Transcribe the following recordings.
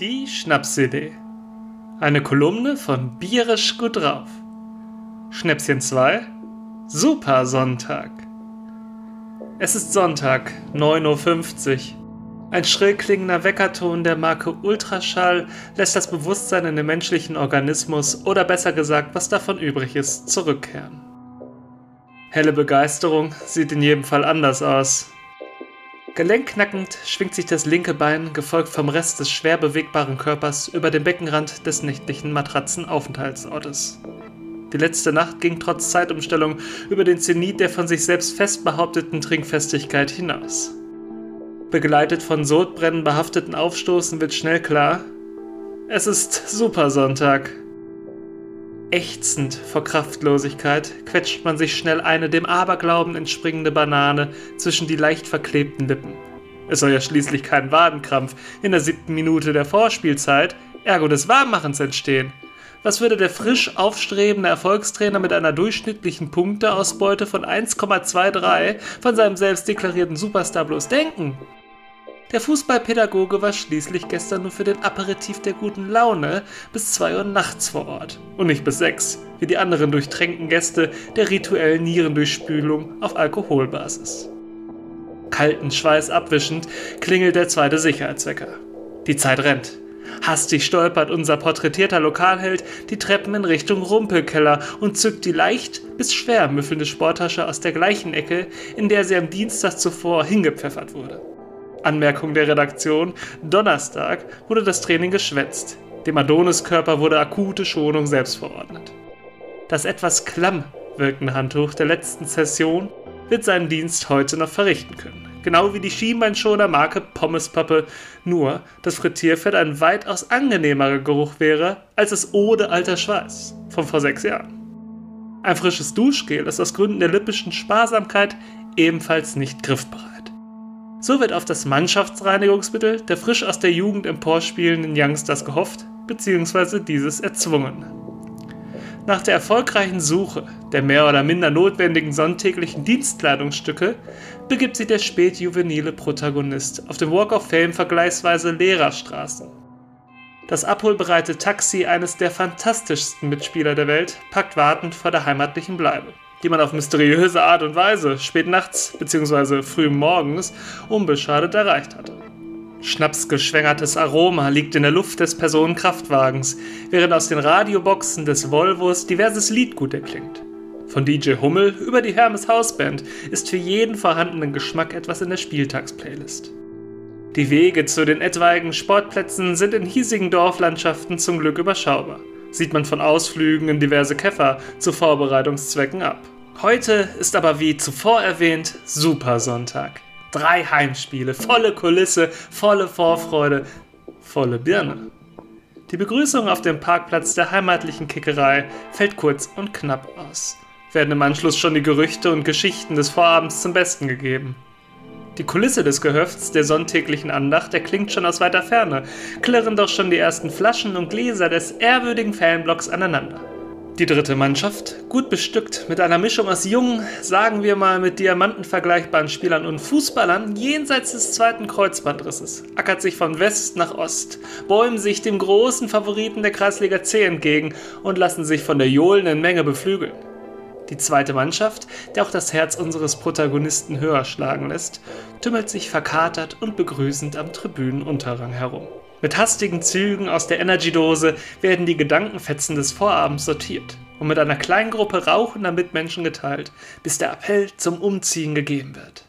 Die Schnapsidee. Eine Kolumne von Bierisch gut drauf. Schnäpschen 2. Super Sonntag. Es ist Sonntag, 9.50 Uhr. Ein schrill klingender Weckerton der Marke Ultraschall lässt das Bewusstsein in den menschlichen Organismus oder besser gesagt, was davon übrig ist, zurückkehren. Helle Begeisterung sieht in jedem Fall anders aus. Gelenkknackend schwingt sich das linke Bein, gefolgt vom Rest des schwer bewegbaren Körpers, über den Beckenrand des nächtlichen Matratzenaufenthaltsortes. Die letzte Nacht ging trotz Zeitumstellung über den Zenit der von sich selbst fest behaupteten Trinkfestigkeit hinaus. Begleitet von Sodbrennen behafteten Aufstoßen wird schnell klar, es ist Supersonntag. Ächzend vor Kraftlosigkeit quetscht man sich schnell eine dem Aberglauben entspringende Banane zwischen die leicht verklebten Lippen. Es soll ja schließlich kein Wadenkrampf in der siebten Minute der Vorspielzeit, ergo des Warmmachens entstehen. Was würde der frisch aufstrebende Erfolgstrainer mit einer durchschnittlichen Punkteausbeute von 1,23 von seinem selbst deklarierten Superstar bloß denken? Der Fußballpädagoge war schließlich gestern nur für den Aperitif der guten Laune bis 2 Uhr nachts vor Ort und nicht bis 6, wie die anderen durchtränkten Gäste der rituellen Nierendurchspülung auf Alkoholbasis. Kalten Schweiß abwischend klingelt der zweite Sicherheitswecker. Die Zeit rennt. Hastig stolpert unser porträtierter Lokalheld die Treppen in Richtung Rumpelkeller und zückt die leicht bis schwer müffelnde Sporttasche aus der gleichen Ecke, in der sie am Dienstag zuvor hingepfeffert wurde. Anmerkung der Redaktion: Donnerstag wurde das Training geschwätzt. Dem Adoniskörper wurde akute Schonung selbst verordnet. Das etwas klamm wirkende Handtuch der letzten Session wird seinen Dienst heute noch verrichten können. Genau wie die Schienbeinschoner Marke Pommespappe, nur dass Frittierfett ein weitaus angenehmerer Geruch wäre als das Ode alter Schweiß von vor sechs Jahren. Ein frisches Duschgel ist aus Gründen der lippischen Sparsamkeit ebenfalls nicht griffbereit. So wird auf das Mannschaftsreinigungsmittel der frisch aus der Jugend emporspielenden Youngsters gehofft, bzw. dieses erzwungen. Nach der erfolgreichen Suche der mehr oder minder notwendigen sonntäglichen Dienstkleidungsstücke begibt sich der spätjuvenile Protagonist auf dem Walk of Fame vergleichsweise leerer Straßen. Das abholbereite Taxi eines der fantastischsten Mitspieler der Welt packt wartend vor der heimatlichen Bleibe die man auf mysteriöse Art und Weise spät nachts bzw. früh morgens unbeschadet erreicht hatte. Schnapsgeschwängertes Aroma liegt in der Luft des Personenkraftwagens, während aus den Radioboxen des Volvos diverses Liedgut erklingt. Von DJ Hummel über die Hermes Hausband ist für jeden vorhandenen Geschmack etwas in der Spieltagsplaylist. Die Wege zu den etwaigen Sportplätzen sind in hiesigen Dorflandschaften zum Glück überschaubar sieht man von Ausflügen in diverse Käfer zu Vorbereitungszwecken ab. Heute ist aber wie zuvor erwähnt Super Sonntag. Drei Heimspiele, volle Kulisse, volle Vorfreude, volle Birne. Die Begrüßung auf dem Parkplatz der heimatlichen Kickerei fällt kurz und knapp aus. Werden im Anschluss schon die Gerüchte und Geschichten des Vorabends zum Besten gegeben. Die Kulisse des Gehöfts der sonntäglichen Andacht erklingt schon aus weiter Ferne, klirren doch schon die ersten Flaschen und Gläser des ehrwürdigen Fanblocks aneinander. Die dritte Mannschaft, gut bestückt mit einer Mischung aus jungen, sagen wir mal mit Diamanten vergleichbaren Spielern und Fußballern jenseits des zweiten Kreuzbandrisses, ackert sich von West nach Ost, bäumen sich dem großen Favoriten der Kreisliga C entgegen und lassen sich von der johlenden Menge beflügeln. Die zweite Mannschaft, der auch das Herz unseres Protagonisten höher schlagen lässt, tümmelt sich verkatert und begrüßend am Tribünenunterrang herum. Mit hastigen Zügen aus der Energy-Dose werden die Gedankenfetzen des Vorabends sortiert und mit einer kleinen Gruppe rauchender Mitmenschen geteilt, bis der Appell zum Umziehen gegeben wird.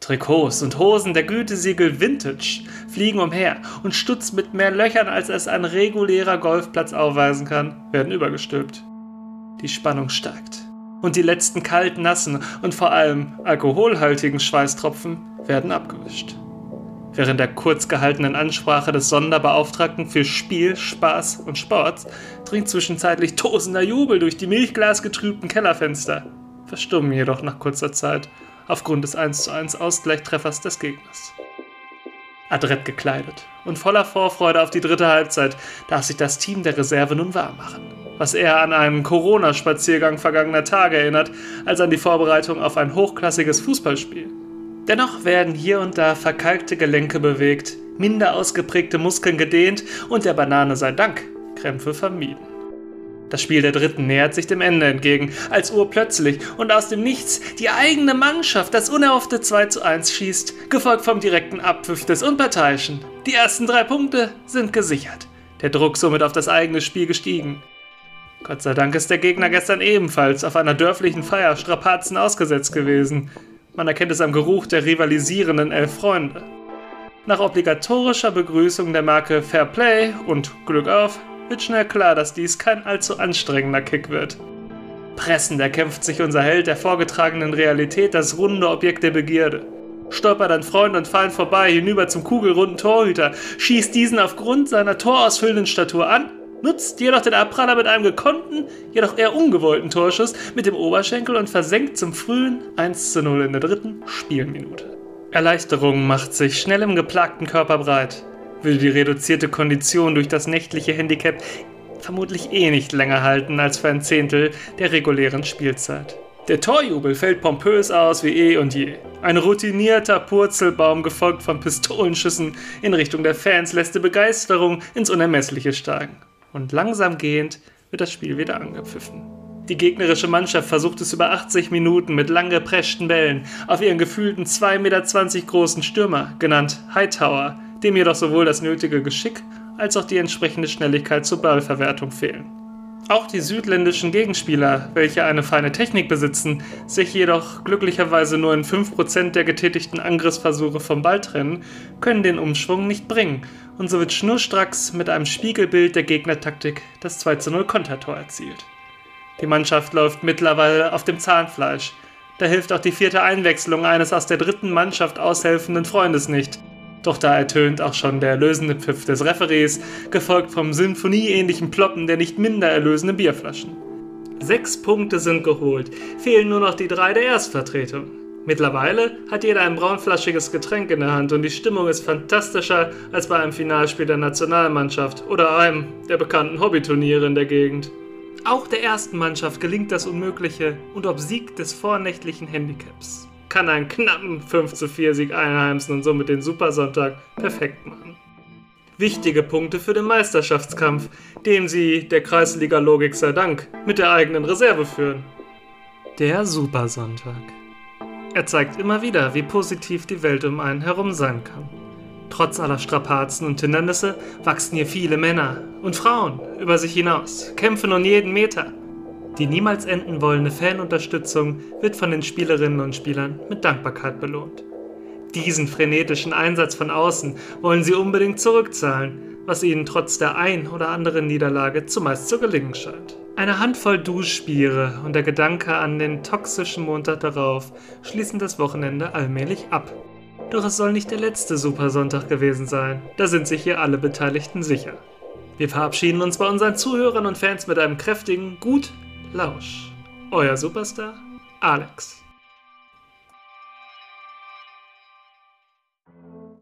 Trikots und Hosen der Gütesiegel Vintage fliegen umher und Stutz mit mehr Löchern, als es ein regulärer Golfplatz aufweisen kann, werden übergestülpt. Die Spannung steigt und die letzten kalten, nassen und vor allem alkoholhaltigen Schweißtropfen werden abgewischt. Während der kurz gehaltenen Ansprache des Sonderbeauftragten für Spiel, Spaß und Sport dringt zwischenzeitlich tosender Jubel durch die milchglasgetrübten Kellerfenster, verstummen jedoch nach kurzer Zeit aufgrund des 1:1 Ausgleichtreffers des Gegners. Adrett gekleidet und voller Vorfreude auf die dritte Halbzeit darf sich das Team der Reserve nun warm machen was eher an einen Corona-Spaziergang vergangener Tage erinnert, als an die Vorbereitung auf ein hochklassiges Fußballspiel. Dennoch werden hier und da verkalkte Gelenke bewegt, minder ausgeprägte Muskeln gedehnt und der Banane sei Dank Krämpfe vermieden. Das Spiel der Dritten nähert sich dem Ende entgegen, als urplötzlich und aus dem Nichts die eigene Mannschaft das unerhoffte 2 zu 1 schießt, gefolgt vom direkten Abpfiff des Unparteiischen. Die ersten drei Punkte sind gesichert. Der Druck somit auf das eigene Spiel gestiegen. Gott sei Dank ist der Gegner gestern ebenfalls auf einer dörflichen Feier Strapazen ausgesetzt gewesen. Man erkennt es am Geruch der rivalisierenden elf Freunde. Nach obligatorischer Begrüßung der Marke Fair Play und Glück auf wird schnell klar, dass dies kein allzu anstrengender Kick wird. Pressend erkämpft sich unser Held der vorgetragenen Realität das runde Objekt der Begierde. Stolpert an Freund und Feind vorbei hinüber zum kugelrunden Torhüter, schießt diesen aufgrund seiner torausfüllenden Statur an, nutzt jedoch den Abpraller mit einem gekonnten, jedoch eher ungewollten Torschuss mit dem Oberschenkel und versenkt zum frühen 1 zu 0 in der dritten Spielminute. Erleichterung macht sich schnell im geplagten Körper breit würde die reduzierte Kondition durch das nächtliche Handicap vermutlich eh nicht länger halten als für ein Zehntel der regulären Spielzeit. Der Torjubel fällt pompös aus wie eh und je. Ein routinierter Purzelbaum gefolgt von Pistolenschüssen in Richtung der Fans lässt die Begeisterung ins Unermessliche steigen. Und langsam gehend wird das Spiel wieder angepfiffen. Die gegnerische Mannschaft versucht es über 80 Minuten mit lang gepreschten Bällen auf ihren gefühlten 2,20 Meter großen Stürmer, genannt Hightower, dem jedoch sowohl das nötige Geschick als auch die entsprechende Schnelligkeit zur Ballverwertung fehlen. Auch die südländischen Gegenspieler, welche eine feine Technik besitzen, sich jedoch glücklicherweise nur in 5% der getätigten Angriffsversuche vom Ball trennen, können den Umschwung nicht bringen und so wird schnurstracks mit einem Spiegelbild der Gegnertaktik das 2 0 Kontertor erzielt. Die Mannschaft läuft mittlerweile auf dem Zahnfleisch. Da hilft auch die vierte Einwechslung eines aus der dritten Mannschaft aushelfenden Freundes nicht, doch da ertönt auch schon der erlösende Pfiff des Referees, gefolgt vom sinfonieähnlichen Ploppen der nicht minder erlösenden Bierflaschen. Sechs Punkte sind geholt, fehlen nur noch die drei der Erstvertretung. Mittlerweile hat jeder ein braunflaschiges Getränk in der Hand und die Stimmung ist fantastischer als bei einem Finalspiel der Nationalmannschaft oder einem der bekannten Hobbyturniere in der Gegend. Auch der ersten Mannschaft gelingt das Unmögliche und obsiegt des vornächtlichen Handicaps kann einen knappen 5 zu 4 Sieg einheimsen und somit den Supersonntag perfekt machen. Wichtige Punkte für den Meisterschaftskampf, den sie, der Kreisliga-Logik sei Dank, mit der eigenen Reserve führen. Der Supersonntag. Er zeigt immer wieder, wie positiv die Welt um einen herum sein kann. Trotz aller Strapazen und Hindernisse wachsen hier viele Männer und Frauen über sich hinaus, kämpfen um jeden Meter die niemals enden wollende Fanunterstützung wird von den Spielerinnen und Spielern mit Dankbarkeit belohnt. Diesen frenetischen Einsatz von außen wollen sie unbedingt zurückzahlen, was ihnen trotz der ein oder anderen Niederlage zumeist zu gelingen scheint. Eine Handvoll Duschbiere und der Gedanke an den toxischen Montag darauf schließen das Wochenende allmählich ab. Doch es soll nicht der letzte Supersonntag gewesen sein, da sind sich hier alle Beteiligten sicher. Wir verabschieden uns bei unseren Zuhörern und Fans mit einem kräftigen Gut Lausch. Euer Superstar Alex.